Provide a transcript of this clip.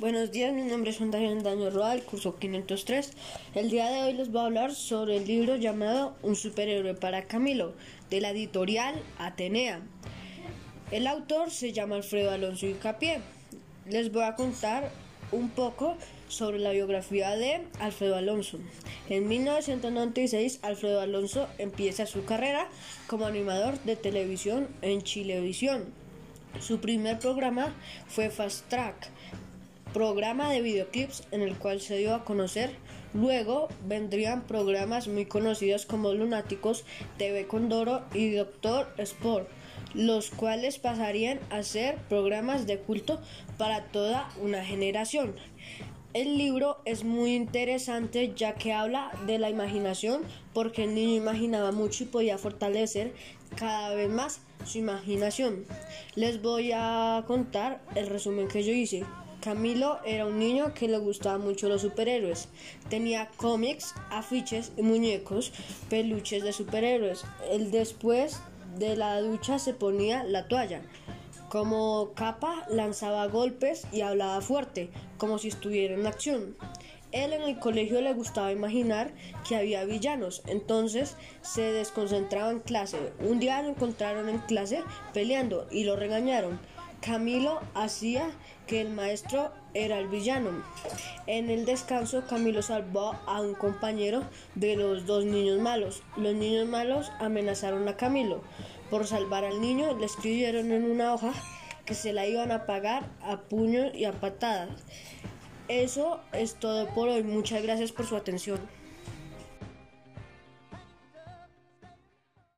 Buenos días, mi nombre es Juan Daño Daño Roa, curso 503. El día de hoy les voy a hablar sobre el libro llamado Un superhéroe para Camilo, de la editorial Atenea. El autor se llama Alfredo Alonso Icapié. Les voy a contar un poco sobre la biografía de Alfredo Alonso. En 1996, Alfredo Alonso empieza su carrera como animador de televisión en Chilevisión. Su primer programa fue Fast Track, programa de videoclips en el cual se dio a conocer. Luego vendrían programas muy conocidos como Lunáticos, TV Condoro y Doctor Sport, los cuales pasarían a ser programas de culto para toda una generación. El libro es muy interesante ya que habla de la imaginación porque el niño imaginaba mucho y podía fortalecer cada vez más su imaginación. Les voy a contar el resumen que yo hice. Camilo era un niño que le gustaba mucho los superhéroes. Tenía cómics, afiches muñecos, peluches de superhéroes. Él después de la ducha se ponía la toalla. Como capa lanzaba golpes y hablaba fuerte, como si estuviera en acción. Él en el colegio le gustaba imaginar que había villanos, entonces se desconcentraba en clase. Un día lo encontraron en clase peleando y lo regañaron. Camilo hacía que el maestro era el villano. En el descanso, Camilo salvó a un compañero de los dos niños malos. Los niños malos amenazaron a Camilo. Por salvar al niño, le escribieron en una hoja que se la iban a pagar a puños y a patadas. Eso es todo por hoy. Muchas gracias por su atención.